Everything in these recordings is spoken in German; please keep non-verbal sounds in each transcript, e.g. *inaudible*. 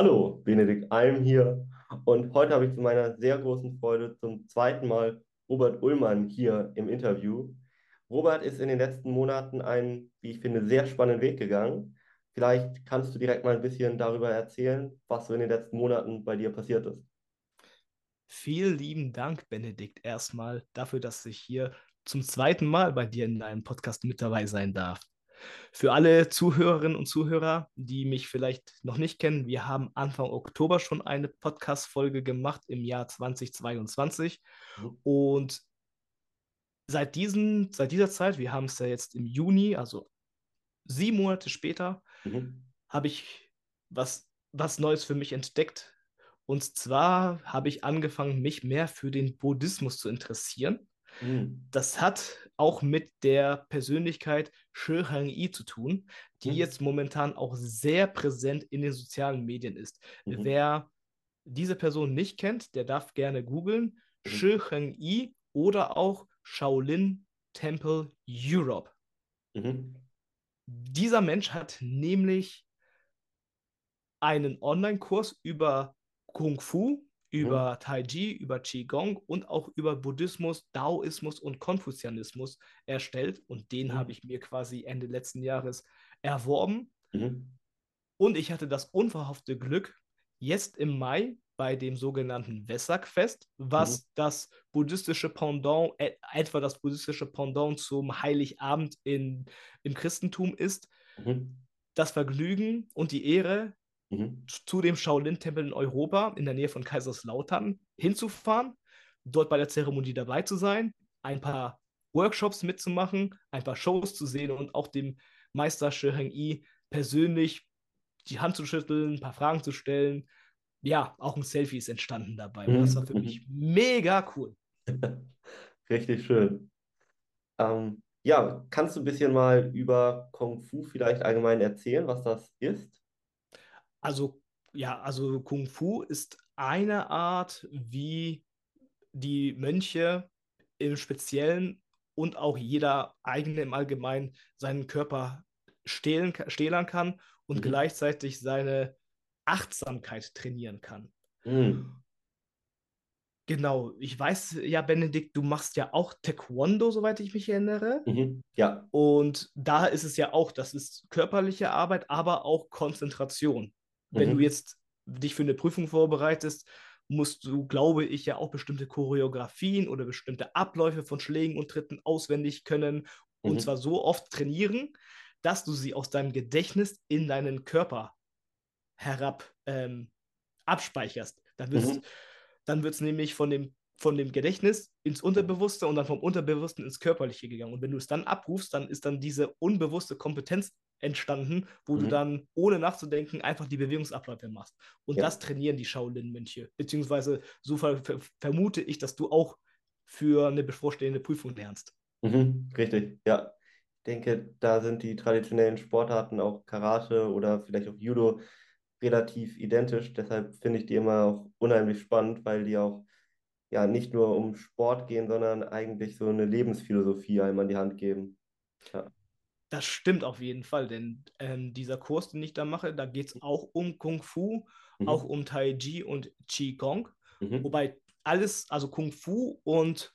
Hallo, Benedikt Alm hier und heute habe ich zu meiner sehr großen Freude zum zweiten Mal Robert Ullmann hier im Interview. Robert ist in den letzten Monaten einen, wie ich finde, sehr spannenden Weg gegangen. Vielleicht kannst du direkt mal ein bisschen darüber erzählen, was so in den letzten Monaten bei dir passiert ist. Vielen lieben Dank, Benedikt, erstmal dafür, dass ich hier zum zweiten Mal bei dir in deinem Podcast mit dabei sein darf. Für alle Zuhörerinnen und Zuhörer, die mich vielleicht noch nicht kennen, wir haben Anfang Oktober schon eine Podcast-Folge gemacht im Jahr 2022. Mhm. Und seit, diesen, seit dieser Zeit, wir haben es ja jetzt im Juni, also sieben Monate später, mhm. habe ich was, was Neues für mich entdeckt. Und zwar habe ich angefangen, mich mehr für den Buddhismus zu interessieren. Mhm. Das hat auch mit der Persönlichkeit Shi Hang-yi zu tun, die mhm. jetzt momentan auch sehr präsent in den sozialen Medien ist. Mhm. Wer diese Person nicht kennt, der darf gerne googeln. Mhm. Shi Hang-yi oder auch Shaolin Temple Europe. Mhm. Dieser Mensch hat nämlich einen Online-Kurs über Kung Fu über mhm. Taiji, über Qigong und auch über Buddhismus, Daoismus und Konfuzianismus erstellt. Und den mhm. habe ich mir quasi Ende letzten Jahres erworben. Mhm. Und ich hatte das unverhoffte Glück, jetzt im Mai bei dem sogenannten Vesak-Fest, was mhm. das buddhistische Pendant, äh, etwa das buddhistische Pendant zum Heiligabend in, im Christentum ist, mhm. das Vergnügen und die Ehre, mhm. zu dem Shaolin-Tempel in Europa, in der Nähe von Kaiserslautern, hinzufahren, dort bei der Zeremonie dabei zu sein, ein paar Workshops mitzumachen, ein paar Shows zu sehen und auch dem Meister Shiheng Yi persönlich die Hand zu schütteln, ein paar Fragen zu stellen. Ja, auch ein Selfie ist entstanden dabei. Und das war für mich mhm. mega cool. *laughs* Richtig schön. Ähm, ja, kannst du ein bisschen mal über Kung Fu vielleicht allgemein erzählen, was das ist? Also, ja, also Kung Fu ist eine Art, wie die Mönche im Speziellen und auch jeder eigene im Allgemeinen seinen Körper stehlen, stählern kann und mhm. gleichzeitig seine Achtsamkeit trainieren kann. Mhm. Genau, ich weiß ja, Benedikt, du machst ja auch Taekwondo, soweit ich mich erinnere. Mhm, ja. Und da ist es ja auch, das ist körperliche Arbeit, aber auch Konzentration. Wenn mhm. du jetzt dich für eine Prüfung vorbereitest, musst du, glaube ich, ja auch bestimmte Choreografien oder bestimmte Abläufe von Schlägen und Tritten auswendig können und mhm. zwar so oft trainieren, dass du sie aus deinem Gedächtnis in deinen Körper herab ähm, abspeicherst. Dann wird es mhm. nämlich von dem, von dem Gedächtnis ins Unterbewusste und dann vom Unterbewussten ins Körperliche gegangen. Und wenn du es dann abrufst, dann ist dann diese unbewusste Kompetenz entstanden, wo mhm. du dann ohne nachzudenken einfach die Bewegungsabläufe machst. Und ja. das trainieren die Shaolin-Mönche. Beziehungsweise so ver ver vermute ich, dass du auch für eine bevorstehende Prüfung lernst. Mhm, richtig, ja. Ich denke, da sind die traditionellen Sportarten, auch Karate oder vielleicht auch Judo, relativ identisch. Deshalb finde ich die immer auch unheimlich spannend, weil die auch ja nicht nur um Sport gehen, sondern eigentlich so eine Lebensphilosophie einem an die Hand geben. Ja. Das stimmt auf jeden Fall, denn ähm, dieser Kurs, den ich da mache, da geht es auch um Kung Fu, mhm. auch um Tai Chi und Qigong. Mhm. Wobei alles, also Kung Fu und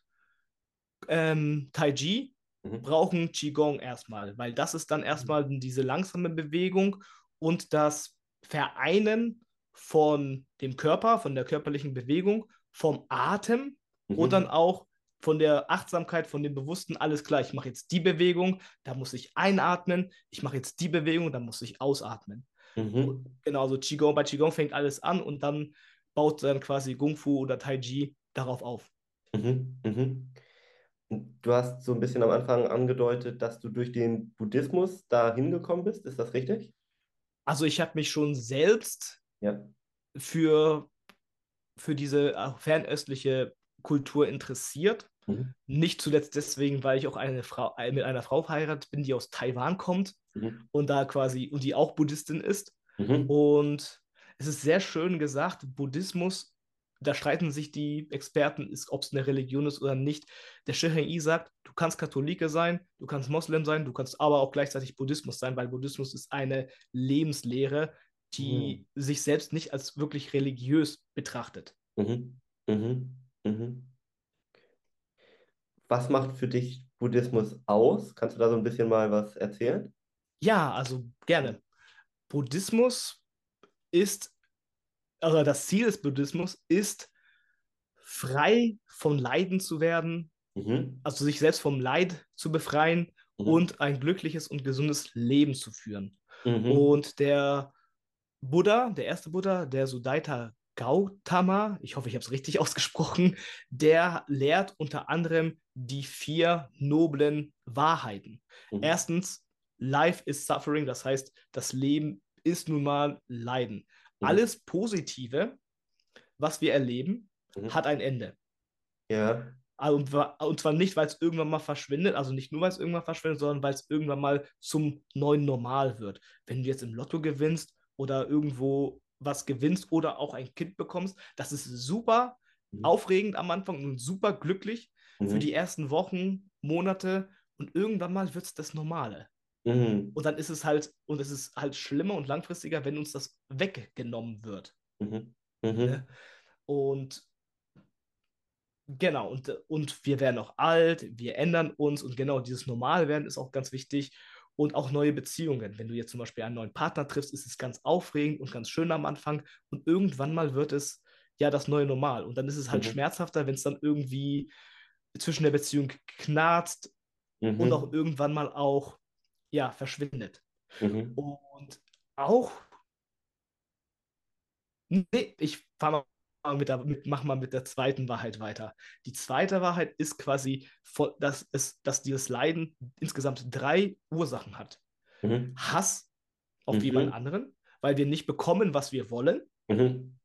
ähm, Tai Chi mhm. brauchen Qigong erstmal, weil das ist dann mhm. erstmal diese langsame Bewegung und das Vereinen von dem Körper, von der körperlichen Bewegung, vom Atem und mhm. dann auch von der Achtsamkeit, von dem Bewussten, alles klar, ich mache jetzt die Bewegung, da muss ich einatmen, ich mache jetzt die Bewegung, da muss ich ausatmen. Mhm. Genau, so Qigong, bei Qigong fängt alles an und dann baut dann quasi Kung Fu oder Tai Chi darauf auf. Mhm. Mhm. Du hast so ein bisschen am Anfang angedeutet, dass du durch den Buddhismus da hingekommen bist, ist das richtig? Also ich habe mich schon selbst ja. für, für diese fernöstliche Kultur interessiert. Mhm. Nicht zuletzt deswegen, weil ich auch eine Frau, äh, mit einer Frau verheiratet bin, die aus Taiwan kommt mhm. und da quasi, und die auch Buddhistin ist. Mhm. Und es ist sehr schön gesagt, Buddhismus, da streiten sich die Experten, ob es eine Religion ist oder nicht. Der Shiheng sagt, du kannst Katholike sein, du kannst Moslem sein, du kannst aber auch gleichzeitig Buddhismus sein, weil Buddhismus ist eine Lebenslehre, die mhm. sich selbst nicht als wirklich religiös betrachtet. Mhm. Mhm. Mhm. Was macht für dich Buddhismus aus? Kannst du da so ein bisschen mal was erzählen? Ja, also gerne. Buddhismus ist, also das Ziel des Buddhismus ist, frei von Leiden zu werden, mhm. also sich selbst vom Leid zu befreien mhm. und ein glückliches und gesundes Leben zu führen. Mhm. Und der Buddha, der erste Buddha, der Sudaita Gautama, ich hoffe, ich habe es richtig *laughs* ausgesprochen, der lehrt unter anderem die vier noblen Wahrheiten. Mhm. Erstens, Life is Suffering, das heißt, das Leben ist nun mal Leiden. Mhm. Alles Positive, was wir erleben, mhm. hat ein Ende. Ja. Und, zwar nicht, weil es irgendwann mal verschwindet, also nicht nur, weil es irgendwann verschwindet, sondern weil es irgendwann mal zum neuen Normal wird. Wenn du jetzt im Lotto gewinnst oder irgendwo was gewinnst oder auch ein Kind bekommst, das ist super mhm. aufregend am Anfang und super glücklich mhm. für die ersten Wochen, Monate und irgendwann mal wird es das Normale. Mhm. Und dann ist es halt, und es ist halt schlimmer und langfristiger, wenn uns das weggenommen wird. Mhm. Mhm. Ne? Und genau, und, und wir werden auch alt, wir ändern uns und genau dieses Normalwerden ist auch ganz wichtig und auch neue Beziehungen. Wenn du jetzt zum Beispiel einen neuen Partner triffst, ist es ganz aufregend und ganz schön am Anfang und irgendwann mal wird es ja das neue Normal und dann ist es halt mhm. schmerzhafter, wenn es dann irgendwie zwischen der Beziehung knarzt mhm. und auch irgendwann mal auch ja verschwindet. Mhm. Und auch nee, ich fange mit der, mit, mach mal mit der zweiten Wahrheit weiter. Die zweite Wahrheit ist quasi, dass, es, dass dieses Leiden insgesamt drei Ursachen hat. Mhm. Hass auf mhm. jemand anderen, weil wir nicht bekommen, was wir wollen. Mhm.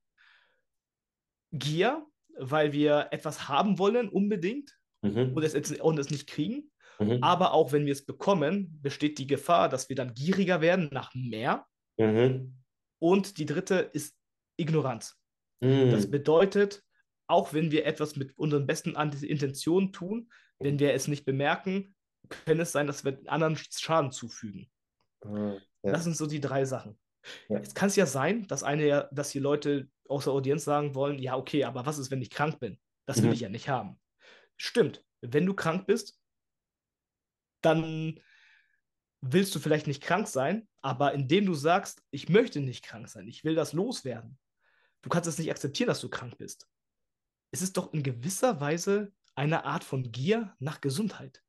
Gier, weil wir etwas haben wollen, unbedingt, mhm. und, es, und es nicht kriegen. Mhm. Aber auch wenn wir es bekommen, besteht die Gefahr, dass wir dann gieriger werden nach mehr. Mhm. Und die dritte ist Ignoranz. Mm. Das bedeutet, auch wenn wir etwas mit unseren besten Intentionen tun, wenn wir es nicht bemerken, kann es sein, dass wir anderen Schaden zufügen. Mm, ja. Das sind so die drei Sachen. Ja. Jetzt kann es ja sein, dass eine, dass die Leute aus der Audienz sagen wollen, ja, okay, aber was ist, wenn ich krank bin? Das will mhm. ich ja nicht haben. Stimmt, wenn du krank bist, dann willst du vielleicht nicht krank sein, aber indem du sagst, ich möchte nicht krank sein, ich will das loswerden, Du kannst es nicht akzeptieren, dass du krank bist. Es ist doch in gewisser Weise eine Art von Gier nach Gesundheit.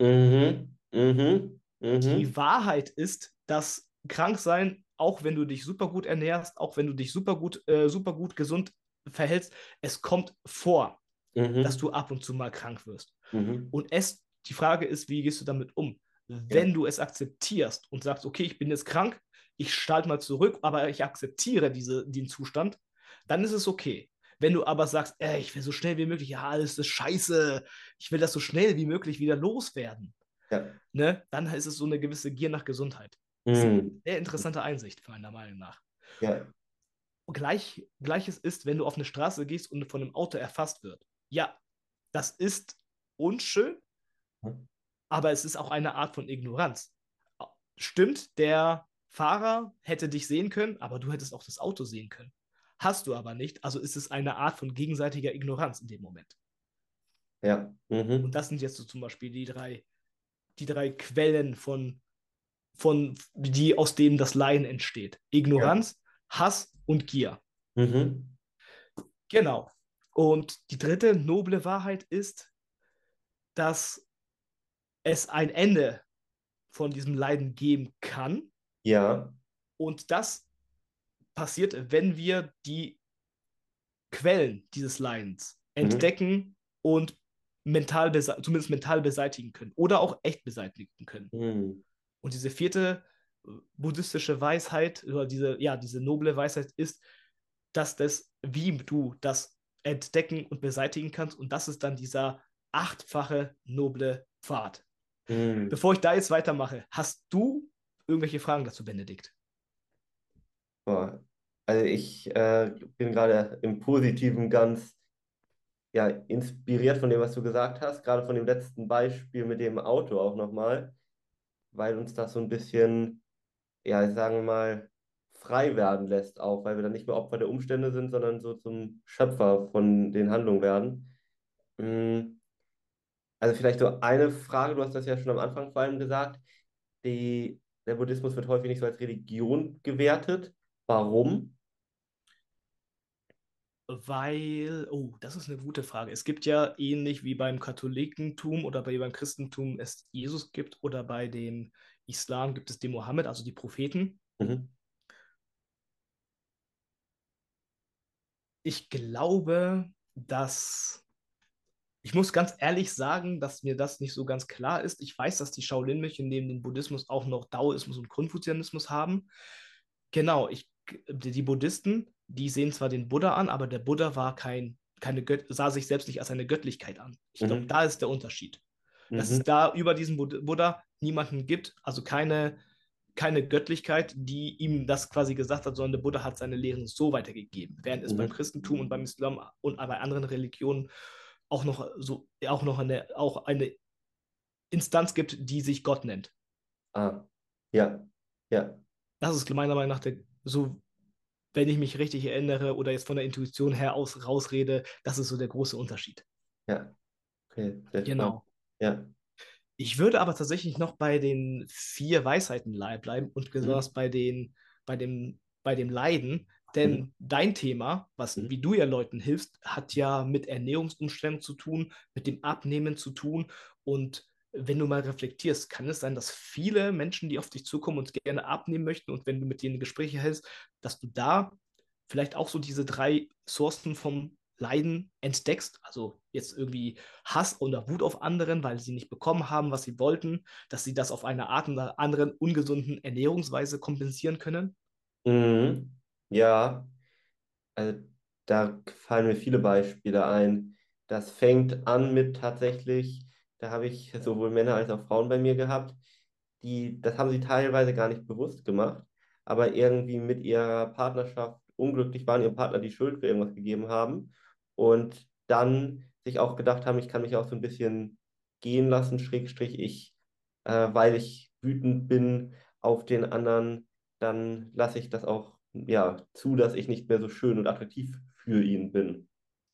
Mhm. Mhm. Mhm. Die Wahrheit ist, dass Kranksein, auch wenn du dich super gut ernährst, auch wenn du dich super gut, äh, super gut gesund verhältst, es kommt vor, mhm. dass du ab und zu mal krank wirst. Mhm. Und es, die Frage ist, wie gehst du damit um? Wenn ja. du es akzeptierst und sagst, okay, ich bin jetzt krank, ich schalte mal zurück, aber ich akzeptiere diese, den Zustand, dann ist es okay. Wenn du aber sagst, ey, ich will so schnell wie möglich, ja, alles ist scheiße, ich will das so schnell wie möglich wieder loswerden, ja. ne, dann ist es so eine gewisse Gier nach Gesundheit. Das ist eine mhm. sehr interessante Einsicht, meiner Meinung nach. Ja. Gleich, Gleiches ist, wenn du auf eine Straße gehst und von einem Auto erfasst wird. Ja, das ist unschön, hm. aber es ist auch eine Art von Ignoranz. Stimmt, der Fahrer hätte dich sehen können, aber du hättest auch das Auto sehen können. Hast du aber nicht, also ist es eine Art von gegenseitiger Ignoranz in dem Moment. Ja. Mhm. Und das sind jetzt so zum Beispiel die drei, die drei Quellen von, von, die aus denen das Leiden entsteht. Ignoranz, ja. Hass und Gier. Mhm. Genau. Und die dritte noble Wahrheit ist, dass es ein Ende von diesem Leiden geben kann, ja. Und das passiert, wenn wir die Quellen dieses Leidens mhm. entdecken und mental zumindest mental beseitigen können oder auch echt beseitigen können. Mhm. Und diese vierte äh, buddhistische Weisheit oder diese, ja, diese noble Weisheit ist, dass das, wie du das entdecken und beseitigen kannst, und das ist dann dieser achtfache noble Pfad. Mhm. Bevor ich da jetzt weitermache, hast du irgendwelche Fragen dazu, Benedikt? Also ich äh, bin gerade im Positiven ganz ja, inspiriert von dem, was du gesagt hast, gerade von dem letzten Beispiel mit dem Auto auch nochmal, weil uns das so ein bisschen, ja, sagen wir mal, frei werden lässt, auch, weil wir dann nicht mehr Opfer der Umstände sind, sondern so zum Schöpfer von den Handlungen werden. Mm, also vielleicht so eine Frage, du hast das ja schon am Anfang vor allem gesagt, die, der Buddhismus wird häufig nicht so als Religion gewertet. Warum? Weil, oh, das ist eine gute Frage. Es gibt ja ähnlich wie beim Katholikentum oder bei, beim Christentum es Jesus gibt oder bei dem Islam gibt es den Mohammed, also die Propheten. Mhm. Ich glaube, dass ich muss ganz ehrlich sagen, dass mir das nicht so ganz klar ist. Ich weiß, dass die Shaolin-Mönche neben dem Buddhismus auch noch Daoismus und Konfuzianismus haben. Genau, ich, die Buddhisten, die sehen zwar den Buddha an, aber der Buddha war kein, keine Gött sah sich selbst nicht als eine Göttlichkeit an. Ich glaube, mhm. da ist der Unterschied. Mhm. Dass es da über diesen Buddha niemanden gibt, also keine, keine Göttlichkeit, die ihm das quasi gesagt hat, sondern der Buddha hat seine Lehren so weitergegeben. Während es mhm. beim Christentum und beim Islam und bei anderen Religionen auch noch so auch noch eine auch eine Instanz gibt, die sich Gott nennt. Ah, ja, ja. Das ist meiner Meinung nach der, so wenn ich mich richtig erinnere oder jetzt von der Intuition her aus rausrede, das ist so der große Unterschied. Ja. Okay, genau. Ja. Ich würde aber tatsächlich noch bei den vier Weisheiten bleiben und besonders mhm. bei, den, bei, dem, bei dem Leiden, denn mhm. dein Thema, was mhm. wie du ja Leuten hilfst, hat ja mit Ernährungsumständen zu tun, mit dem Abnehmen zu tun und wenn du mal reflektierst, kann es sein, dass viele Menschen, die auf dich zukommen und gerne abnehmen möchten und wenn du mit denen Gespräche hältst, dass du da vielleicht auch so diese drei Sourcen vom Leiden entdeckst, also jetzt irgendwie Hass oder Wut auf anderen, weil sie nicht bekommen haben, was sie wollten, dass sie das auf eine Art oder anderen ungesunden Ernährungsweise kompensieren können? Mhm. Ja, also da fallen mir viele Beispiele ein. Das fängt an mit tatsächlich, da habe ich sowohl Männer als auch Frauen bei mir gehabt, die, das haben sie teilweise gar nicht bewusst gemacht, aber irgendwie mit ihrer Partnerschaft unglücklich waren, ihrem Partner die Schuld für irgendwas gegeben haben und dann sich auch gedacht haben, ich kann mich auch so ein bisschen gehen lassen, Schrägstrich ich, äh, weil ich wütend bin auf den anderen, dann lasse ich das auch ja, zu, dass ich nicht mehr so schön und attraktiv für ihn bin,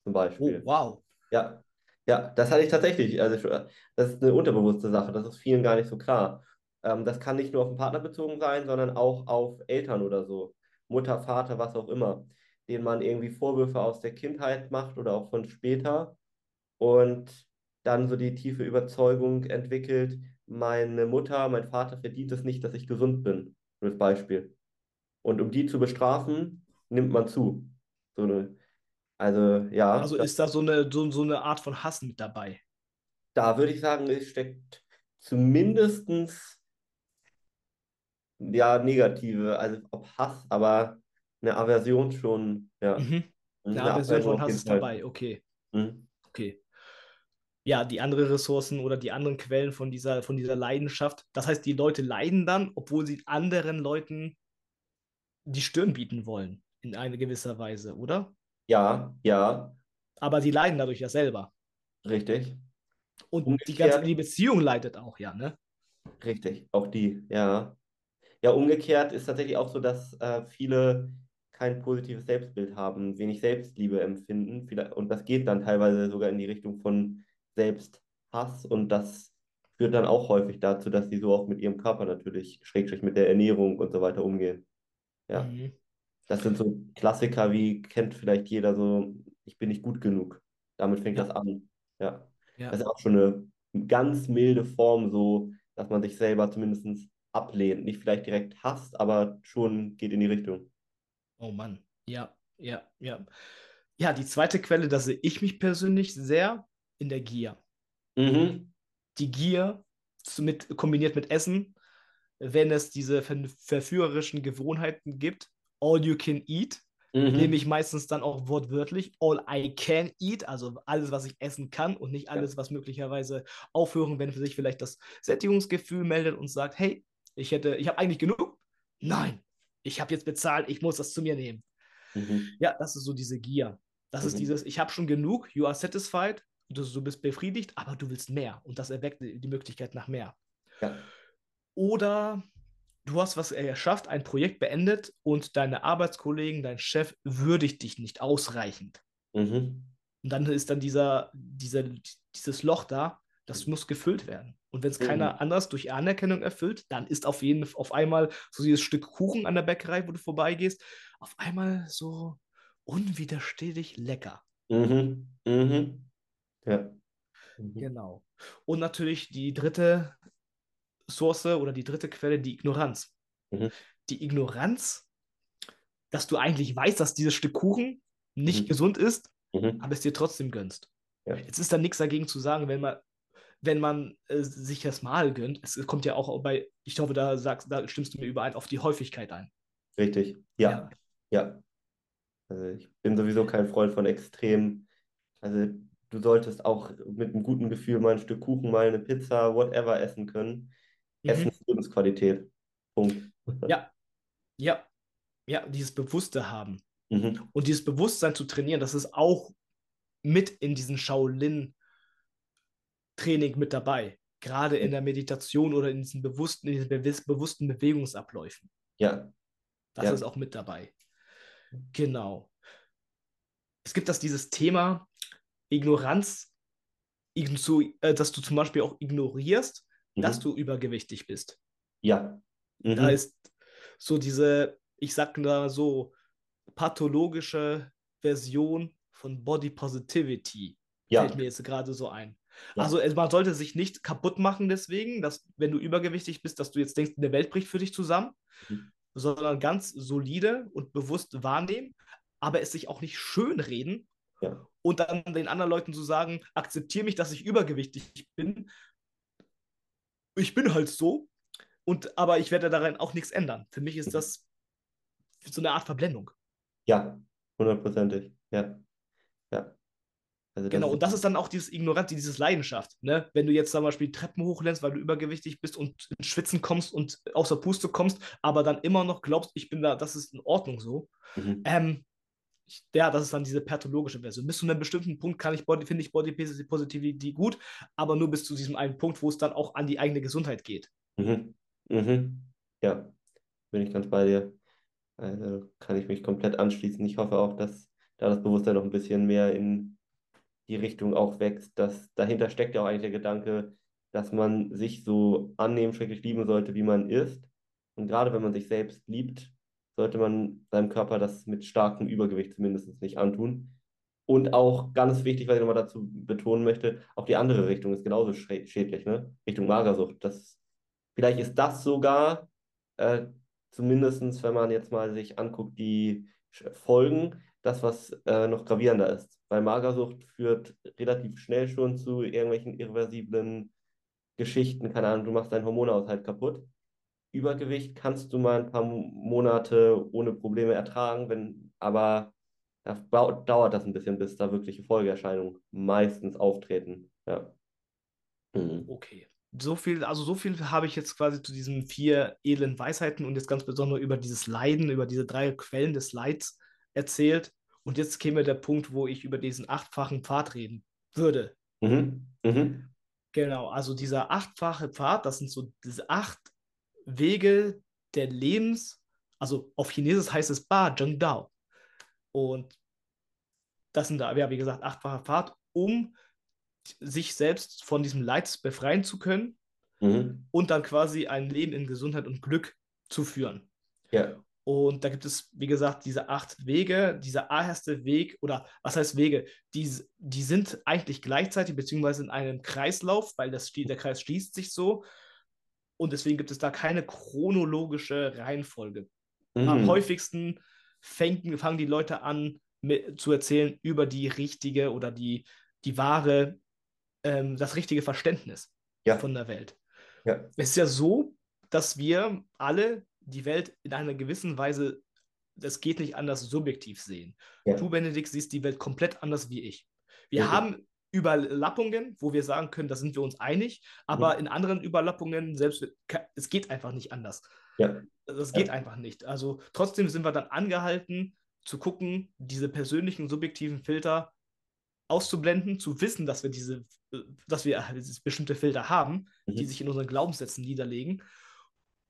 zum Beispiel. Oh, wow. Ja, ja, das hatte ich tatsächlich. Also, das ist eine unterbewusste Sache, das ist vielen gar nicht so klar. Ähm, das kann nicht nur auf den Partner bezogen sein, sondern auch auf Eltern oder so. Mutter, Vater, was auch immer, denen man irgendwie Vorwürfe aus der Kindheit macht oder auch von später und dann so die tiefe Überzeugung entwickelt, meine Mutter, mein Vater verdient es nicht, dass ich gesund bin, als Beispiel. Und um die zu bestrafen, nimmt man zu. So eine, also ja. Also ist da so eine, so, so eine Art von Hass mit dabei? Da würde ich sagen, es steckt zumindest ja negative, also ob Hass, aber eine Aversion schon, ja. Mhm. Eine, eine Aversion von Hass ist dabei, okay. Mhm. Okay. Ja, die anderen Ressourcen oder die anderen Quellen von dieser, von dieser Leidenschaft. Das heißt, die Leute leiden dann, obwohl sie anderen Leuten die Stirn bieten wollen, in einer gewisser Weise, oder? Ja, ja. Aber sie leiden dadurch ja selber. Richtig. Und umgekehrt, die ganze die Beziehung leidet auch, ja, ne? Richtig, auch die, ja. Ja, umgekehrt ist tatsächlich auch so, dass äh, viele kein positives Selbstbild haben, wenig Selbstliebe empfinden. Und das geht dann teilweise sogar in die Richtung von Selbsthass. Und das führt dann auch häufig dazu, dass sie so auch mit ihrem Körper natürlich, schrägstrich mit der Ernährung und so weiter umgehen. Ja. Mhm. Das sind so Klassiker, wie kennt vielleicht jeder so, ich bin nicht gut genug. Damit fängt ja. das an. Ja. ja. Das ist auch schon eine ganz milde Form, so, dass man sich selber zumindest ablehnt. Nicht vielleicht direkt hasst, aber schon geht in die Richtung. Oh Mann. Ja, ja, ja. Ja, die zweite Quelle, da sehe ich mich persönlich sehr in der Gier. Mhm. Die Gier mit, kombiniert mit Essen wenn es diese verführerischen Gewohnheiten gibt, all you can eat, mhm. nehme ich meistens dann auch wortwörtlich all I can eat, also alles, was ich essen kann und nicht alles, was möglicherweise aufhören, wenn sich vielleicht das Sättigungsgefühl meldet und sagt, hey, ich hätte, ich habe eigentlich genug. Nein, ich habe jetzt bezahlt, ich muss das zu mir nehmen. Mhm. Ja, das ist so diese Gier. Das mhm. ist dieses, ich habe schon genug, you are satisfied, du, du bist befriedigt, aber du willst mehr und das erweckt die Möglichkeit nach mehr. Ja. Oder du hast was geschafft, ein Projekt beendet und deine Arbeitskollegen, dein Chef würdigt dich nicht ausreichend. Mhm. Und dann ist dann dieser, dieser, dieses Loch da, das muss gefüllt werden. Und wenn es Mhm. keiner anders durch Anerkennung erfüllt, dann ist auf jeden auf einmal so dieses Stück Kuchen an der Bäckerei, wo du vorbeigehst, auf einmal so unwiderstehlich lecker. Mhm. Mhm. Ja. Mhm. Genau. Und natürlich die dritte Source oder die dritte Quelle, die Ignoranz. Mhm. Die Ignoranz, dass du eigentlich weißt, dass dieses Stück Kuchen nicht Mhm. gesund ist, Mhm. aber es dir trotzdem gönnst. Ja. Jetzt ist da nichts dagegen zu sagen, wenn man, wenn man äh, sich das Mal gönnt. Es kommt ja auch bei, ich hoffe, da sagst, da stimmst du mir überein auf die Häufigkeit ein. Richtig. Ja. Ja. Also ich bin sowieso kein Freund von Extremen. Also du solltest auch mit einem guten Gefühl mal ein Stück Kuchen, mal eine Pizza, whatever essen können. Essen Mhm. ist Lebensqualität. Punkt. Ja, ja, ja, dieses Bewusste haben. Mhm. Und dieses Bewusstsein zu trainieren, das ist auch mit in diesem Shaolin-Training mit dabei. Gerade in der Meditation oder in diesen bewussten, in diesen bewussten Bewegungsabläufen. Ja. Das Ja. ist auch mit dabei. Genau. Es gibt das dieses Thema Ignoranz, äh, dass du zum Beispiel auch ignorierst, dass Mhm. du übergewichtig bist. Ja. Mhm. Da ist so diese, ich sag da so, pathologische Version von Body Positivity. Ja. Fällt mir jetzt gerade so ein. Ja. Also man sollte sich nicht kaputt machen deswegen, dass wenn du übergewichtig bist, dass du jetzt denkst, eine Welt bricht für dich zusammen, Mhm. sondern ganz solide und bewusst wahrnehmen, aber es sich auch nicht schönreden Ja. und dann den anderen Leuten zu sagen, akzeptiere mich, dass ich übergewichtig bin. Ich bin halt so, und, aber ich werde daran auch nichts ändern. Für mich ist das so eine Art Verblendung. Ja. Hundertprozentig. Ja. Ja. Also Genau, und das ist dann auch dieses Ignoranz, dieses Leidenschaft. Ne? Wenn du jetzt zum Beispiel Treppen hochlernst, weil du übergewichtig bist und ins Schwitzen kommst und außer Puste kommst, aber dann immer noch glaubst, ich bin da, das ist in Ordnung so. Mhm. Ähm, ich- ja, das ist dann diese pathologische Version. Bis zu einem bestimmten Punkt kann ich Body, finde ich Body Positivity gut, aber nur bis zu diesem einen Punkt, wo es dann auch an die eigene Gesundheit geht. Mhm. Mhm. Ja, bin ich ganz bei dir. Also kann ich mich komplett anschließen. Ich hoffe auch, dass da das Bewusstsein noch ein bisschen mehr in die Richtung auch wächst. Dass dahinter steckt ja auch eigentlich der Gedanke, dass man sich so annehmen, schrecklich lieben sollte, wie man ist. Und gerade wenn man sich selbst liebt, sollte man seinem Körper das mit starkem Übergewicht zumindest nicht antun. Und auch ganz wichtig, was ich nochmal dazu betonen möchte, auch die andere Richtung ist genauso schädlich, ne? Richtung Magersucht. Das, vielleicht ist das sogar, äh, zumindest wenn man jetzt mal sich anguckt, die Folgen, das, was äh, noch gravierender ist. Weil Magersucht führt relativ schnell schon zu irgendwelchen irreversiblen Geschichten. Keine Ahnung, du machst deinen Hormonaushalt kaputt. Übergewicht kannst du mal ein paar Mo- Monate ohne Probleme ertragen, wenn, aber da dauert das ein bisschen, bis da wirkliche Folgeerscheinungen meistens auftreten. Ja. Mhm. Okay. So viel, also so viel habe ich jetzt quasi zu diesen vier edlen Weisheiten und jetzt ganz besonders über dieses Leiden, über diese drei Quellen des Leids erzählt. Und jetzt käme der Punkt, wo ich über diesen achtfachen Pfad reden würde. Mhm. Mhm. Genau, also dieser achtfache Pfad, das sind so diese acht Wege der Lebens, also auf Chinesisch heißt es Ba Zheng Dao. Und das sind da, ja, wie gesagt, achtfacher Pfad, um sich selbst von diesem Leid befreien zu können Mhm. und dann quasi ein Leben in Gesundheit und Glück zu führen. Ja. Und da gibt es, wie gesagt, diese acht Wege. Dieser erste Weg, oder was heißt Wege? Die, die sind eigentlich gleichzeitig, beziehungsweise in einem Kreislauf, weil das, der Kreis schließt sich so. Und deswegen gibt es da keine chronologische Reihenfolge. Am Mhm. häufigsten fängen, fangen die Leute an mit, zu erzählen über die richtige oder die, die wahre, ähm, das richtige Verständnis Ja. von der Welt. Ja. Es ist ja so, dass wir alle die Welt in einer gewissen Weise, das geht nicht anders, subjektiv sehen. Ja. Du, Benedikt, siehst die Welt komplett anders wie ich. Wir haben Überlappungen, wo wir sagen können, da sind wir uns einig, aber Mhm. in anderen Überlappungen, selbst, es geht einfach nicht anders. Ja. Das Ja. geht einfach nicht. Also trotzdem sind wir dann angehalten, zu gucken, diese persönlichen, subjektiven Filter auszublenden, zu wissen, dass wir diese, dass wir bestimmte Filter haben, die Mhm. sich in unseren Glaubenssätzen niederlegen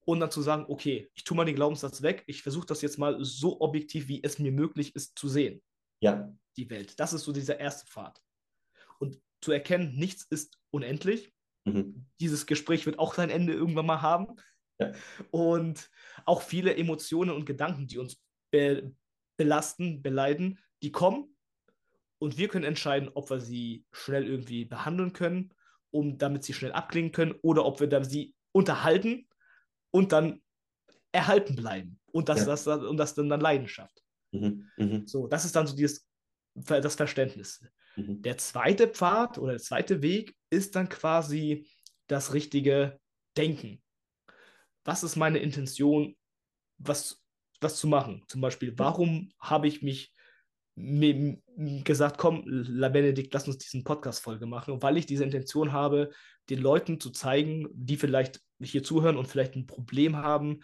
und dann zu sagen, okay, ich tue mal den Glaubenssatz weg, ich versuche das jetzt mal so objektiv, wie es mir möglich ist, zu sehen. Ja. Die Welt. Das ist so dieser erste Pfad. Zu erkennen, nichts ist unendlich. Mhm. Dieses Gespräch wird auch sein Ende irgendwann mal haben. Ja. Und auch viele Emotionen und Gedanken, die uns be belasten, beleiden, die kommen. Und wir können entscheiden, ob wir sie schnell irgendwie behandeln können, um damit sie schnell abklingen können, oder ob wir dann sie unterhalten und dann erhalten bleiben. Und das, ja. das, und das dann, dann Leidenschaft. Mhm. Mhm. So, das ist dann so dieses, das Verständnis. Mhm. Der zweite Pfad oder der zweite Weg ist dann quasi das richtige Denken. Was ist meine Intention, was, was zu machen? Zum Beispiel, warum habe ich mich gesagt, komm, La Benedikt, lass uns diesen Podcast-Folge machen, weil ich diese Intention habe, den Leuten zu zeigen, die vielleicht hier zuhören und vielleicht ein Problem haben.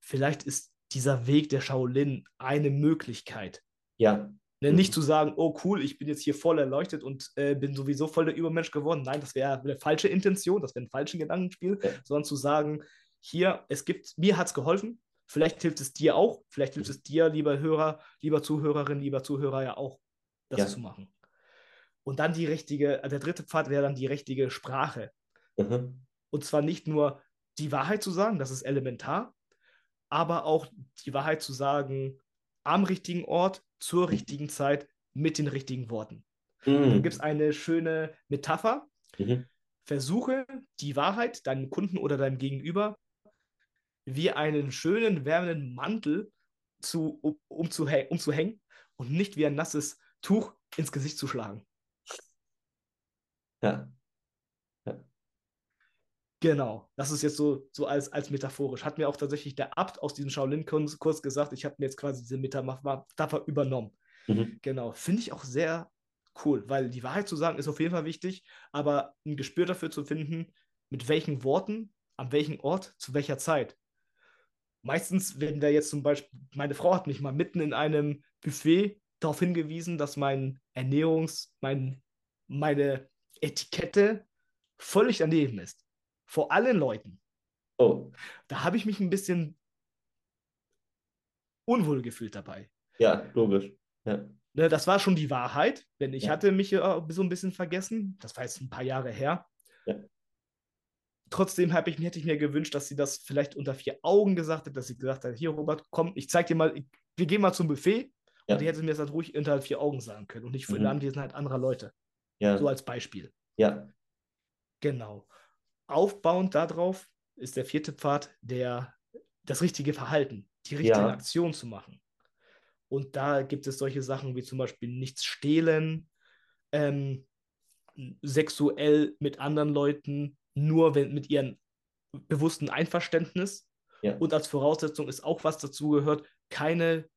Vielleicht ist dieser Weg der Shaolin eine Möglichkeit. Ja. Ne, nicht zu sagen, oh cool, ich bin jetzt hier voll erleuchtet und äh, bin sowieso voll der Übermensch geworden. Nein, das wäre eine falsche Intention, das wäre ein falsches Gedankenspiel, ja. sondern zu sagen, hier, es gibt, mir hat es geholfen, vielleicht hilft es dir auch, vielleicht hilft es dir, lieber Hörer, lieber Zuhörerin, lieber Zuhörer, ja auch, das ja. zu machen. Und dann die richtige, der dritte Pfad wäre dann die richtige Sprache. Mhm. Und zwar nicht nur die Wahrheit zu sagen, das ist elementar, aber auch die Wahrheit zu sagen am richtigen Ort, zur richtigen Zeit, mit den richtigen Worten. Mhm. Da gibt es eine schöne Metapher. Mhm. Versuche die Wahrheit deinem Kunden oder deinem Gegenüber wie einen schönen, wärmenden Mantel zu, um, um, zu, um zu hängen und nicht wie ein nasses Tuch ins Gesicht zu schlagen. Ja. Genau, das ist jetzt so, so als, als metaphorisch. Hat mir auch tatsächlich der Abt aus diesem Shaolin-Kurs gesagt, ich habe mir jetzt quasi diese Metapher übernommen. Mhm. Genau, finde ich auch sehr cool, weil die Wahrheit zu sagen ist auf jeden Fall wichtig, aber ein Gespür dafür zu finden, mit welchen Worten, an welchem Ort, zu welcher Zeit. Meistens, wenn wir jetzt zum Beispiel, meine Frau hat mich mal mitten in einem Buffet darauf hingewiesen, dass mein Ernährungs-, mein, meine Etikette völlig daneben ist vor allen Leuten. Oh. Da habe ich mich ein bisschen unwohl gefühlt dabei. Ja, logisch. Ja. Ne, das war schon die Wahrheit, denn ich ja. hatte mich äh, so ein bisschen vergessen. Das war jetzt ein paar Jahre her. Ja. Trotzdem ich, hätte ich mir gewünscht, dass sie das vielleicht unter vier Augen gesagt hat, dass sie gesagt hat, hier Robert, komm, ich zeig dir mal, wir gehen mal zum Buffet. Ja. Und die hätte mir das halt ruhig unter vier Augen sagen können und nicht für mhm. die Anwesenheit anderer Leute. Ja. So als Beispiel. Ja. Genau aufbauend darauf ist der vierte Pfad der, das richtige Verhalten, die richtige ja. Aktion zu machen. Und da gibt es solche Sachen wie zum Beispiel nichts stehlen, ähm, sexuell mit anderen Leuten, nur wenn, mit ihrem bewussten Einverständnis. Ja. Und als Voraussetzung ist auch was dazu gehört, keine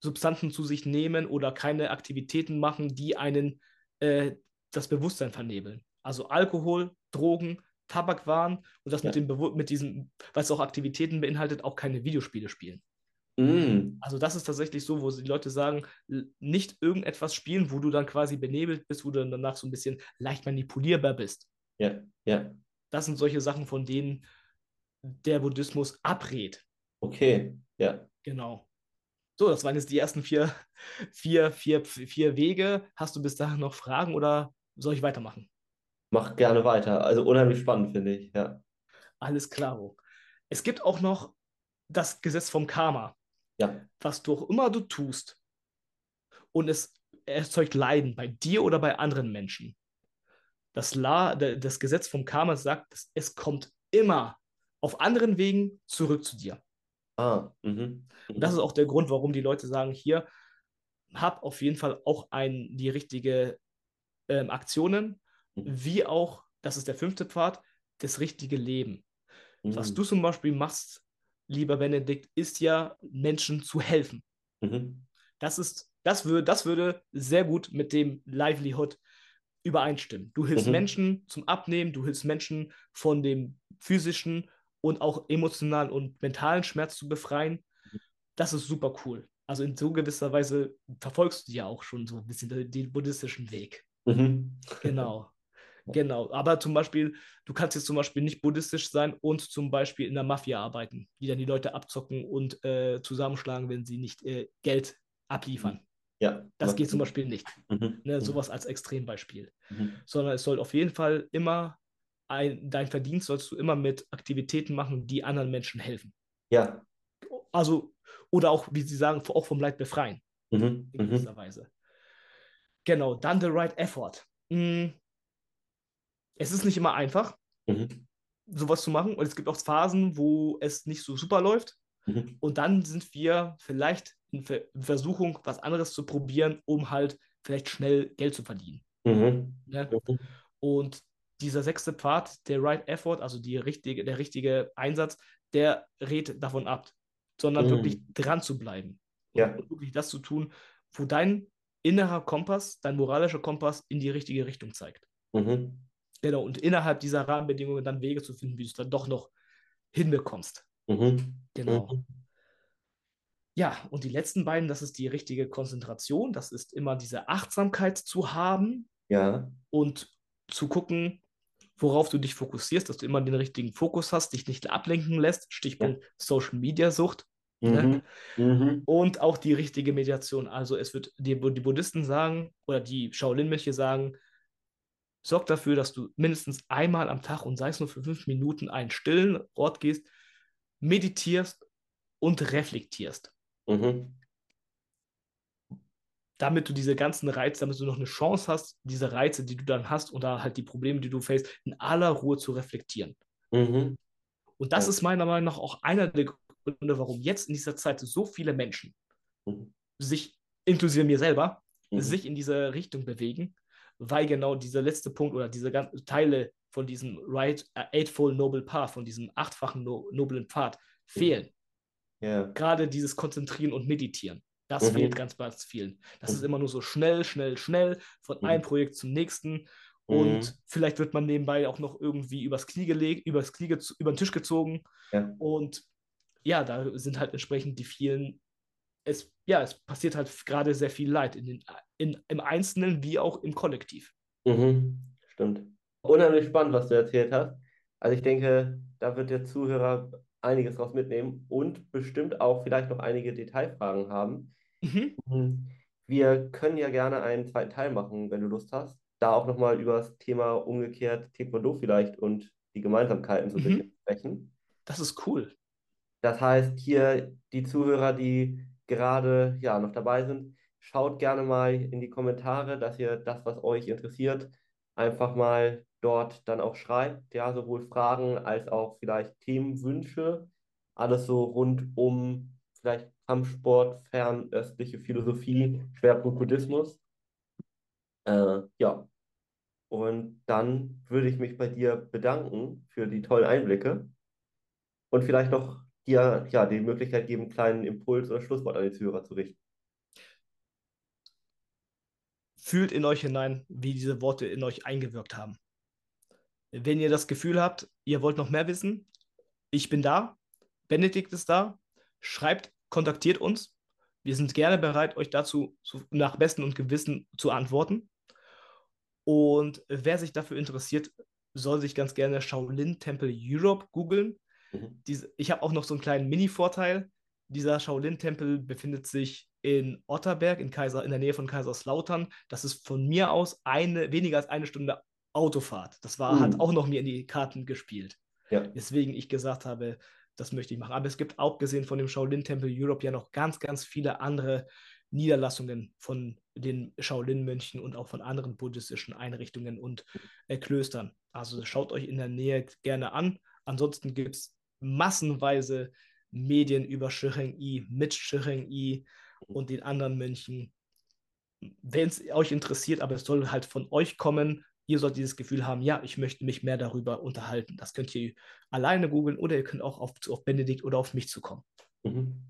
Substanzen zu sich nehmen oder keine Aktivitäten machen, die einen äh, das Bewusstsein vernebeln. Also Alkohol, Drogen, Tabakwaren und das ja. mit, dem mit diesen, was auch Aktivitäten beinhaltet, auch keine Videospiele spielen. Mm. Also das ist tatsächlich so, wo die Leute sagen, nicht irgendetwas spielen, wo du dann quasi benebelt bist, wo du dann danach so ein bisschen leicht manipulierbar bist. Ja, ja. Das sind solche Sachen, von denen der Buddhismus abrät. Okay, ja. Genau. So, das waren jetzt die ersten vier, vier, vier, vier Wege. Hast du bis dahin noch Fragen oder soll ich weitermachen? Mach gerne weiter. Also unheimlich spannend, finde ich, ja. Alles klar. Es gibt auch noch das Gesetz vom Karma. Ja. Was du auch immer du tust und es erzeugt Leiden bei dir oder bei anderen Menschen. Das, La, das Gesetz vom Karma sagt, es kommt immer auf anderen Wegen zurück zu dir. Ah, mhm. Und das ist auch der Grund, warum die Leute sagen, hier, hab auf jeden Fall auch ein, die richtige ähm, Aktionen, wie auch, das ist der fünfte Pfad, das richtige Leben. Mhm. Was du zum Beispiel machst, lieber Benedikt, ist ja, Menschen zu helfen. Mhm. Das ist, das würde, das würde sehr gut mit dem Livelihood übereinstimmen. Du hilfst mhm. Menschen zum Abnehmen, du hilfst Menschen von dem physischen und auch emotionalen und mentalen Schmerz zu befreien. Mhm. Das ist super cool. Also in so gewisser Weise verfolgst du ja auch schon so ein bisschen den buddhistischen Weg. Mhm. Genau. Genau, aber zum Beispiel, du kannst jetzt zum Beispiel nicht buddhistisch sein und zum Beispiel in der Mafia arbeiten, die dann die Leute abzocken und äh, zusammenschlagen, wenn sie nicht äh, Geld abliefern. Ja. Das geht zum Beispiel nicht. Mhm. Ne, sowas als Extrembeispiel. Mhm. Sondern es soll auf jeden Fall immer, ein, dein Verdienst sollst du immer mit Aktivitäten machen, die anderen Menschen helfen. Ja. Also, oder auch, wie sie sagen, auch vom Leid befreien. Mhm. In Mhm. gewisser Weise. Genau, dann the right effort. Mm. Es ist nicht immer einfach, Mhm. sowas zu machen. Und es gibt auch Phasen, wo es nicht so super läuft. Mhm. Und dann sind wir vielleicht in Ver Versuchung, was anderes zu probieren, um halt vielleicht schnell Geld zu verdienen. Mhm. Ne? Mhm. Und dieser sechste Pfad, der Right Effort, also richtige, der richtige Einsatz, der rät davon ab, sondern Mhm. wirklich dran zu bleiben. Und Ja. wirklich das zu tun, wo dein innerer Kompass, dein moralischer Kompass in die richtige Richtung zeigt. Mhm. Genau, und innerhalb dieser Rahmenbedingungen dann Wege zu finden, wie du es dann doch noch hinbekommst. Mhm. Genau. Mhm. Ja, und die letzten beiden, das ist die richtige Konzentration, das ist immer diese Achtsamkeit zu haben Ja. und zu gucken, worauf du dich fokussierst, dass du immer den richtigen Fokus hast, dich nicht ablenken lässt, Stichpunkt Social Media Sucht Mhm. Mhm. und auch die richtige Meditation. Also es wird die, die Buddhisten sagen oder die Shaolin-Mönche sagen, sorg dafür, dass du mindestens einmal am Tag und sei es nur für fünf Minuten einen stillen Ort gehst, meditierst und reflektierst. Mhm. damit du diese ganzen Reize, damit du noch eine Chance hast, diese Reize, die du dann hast oder halt die Probleme, die du faced, in aller Ruhe zu reflektieren. Mhm. Und das Ja. ist meiner Meinung nach auch einer der Gründe, warum jetzt in dieser Zeit so viele Menschen Mhm. sich, inklusive mir selber, Mhm. sich in diese Richtung bewegen, weil genau dieser letzte Punkt oder diese ganzen Teile von diesem right, äh, Eightfold Noble Path, von diesem achtfachen no, noblen Pfad fehlen. Ja. Gerade dieses Konzentrieren und Meditieren. Das Mhm. fehlt ganz, ganz vielen. Das ist Mhm. immer nur so schnell, schnell, schnell von Mhm. einem Projekt zum nächsten. Und vielleicht wird man nebenbei auch noch irgendwie übers Knie gelegt, übers Knie über den Tisch gezogen. Ja. Und ja, da sind halt entsprechend die vielen, es, ja, es passiert halt gerade sehr viel Leid in den, in, im Einzelnen wie auch im Kollektiv. Mhm. Stimmt. Unheimlich spannend, was du erzählt hast. Also ich denke, da wird der Zuhörer einiges draus mitnehmen und bestimmt auch vielleicht noch einige Detailfragen haben. Mhm. Mhm. Wir können ja gerne einen zweiten Teil machen, wenn du Lust hast. Da auch nochmal über das Thema umgekehrt Taekwondo vielleicht und die Gemeinsamkeiten so ein Mhm. bisschen sprechen. Das ist cool. Das heißt, hier die Zuhörer, die gerade ja noch dabei sind, schaut gerne mal in die Kommentare, dass ihr das, was euch interessiert, einfach mal dort dann auch schreibt. Ja, sowohl Fragen als auch vielleicht Themenwünsche. Alles so rund um vielleicht Kampfsport, fernöstliche Philosophie, Schwerpunkt Buddhismus. Äh, ja, und dann würde ich mich bei dir bedanken für die tollen Einblicke und vielleicht noch dir ja, die Möglichkeit geben, einen kleinen Impuls oder Schlusswort an die Zuhörer zu richten. Fühlt in euch hinein, wie diese Worte in euch eingewirkt haben. Wenn ihr das Gefühl habt, ihr wollt noch mehr wissen, ich bin da, Benedikt ist da, schreibt, kontaktiert uns. Wir sind gerne bereit, euch dazu zu, nach Besten und Gewissen zu antworten. Und wer sich dafür interessiert, soll sich ganz gerne Shaolin Temple Europe googeln. Mhm. Ich habe auch noch so einen kleinen Mini-Vorteil. Dieser Shaolin-Tempel befindet sich in Otterberg, in, Kaiser, in der Nähe von Kaiserslautern. Das ist von mir aus eine, weniger als eine Stunde Autofahrt. Das war, Mhm. hat auch noch mir in die Karten gespielt. Ja. Weswegen ich gesagt habe, das möchte ich machen. Aber es gibt abgesehen von dem Shaolin-Tempel Europe ja noch ganz, ganz viele andere Niederlassungen von den Shaolin-Mönchen und auch von anderen buddhistischen Einrichtungen und äh, Klöstern. Also schaut euch in der Nähe gerne an. Ansonsten gibt es massenweise Medien über Shireng Yi, mit Shireng Yi und den anderen Mönchen. Wenn es euch interessiert, aber es soll halt von euch kommen, ihr sollt dieses Gefühl haben, ja, ich möchte mich mehr darüber unterhalten. Das könnt ihr alleine googeln oder ihr könnt auch auf, auf Benedikt oder auf mich zukommen. Mhm.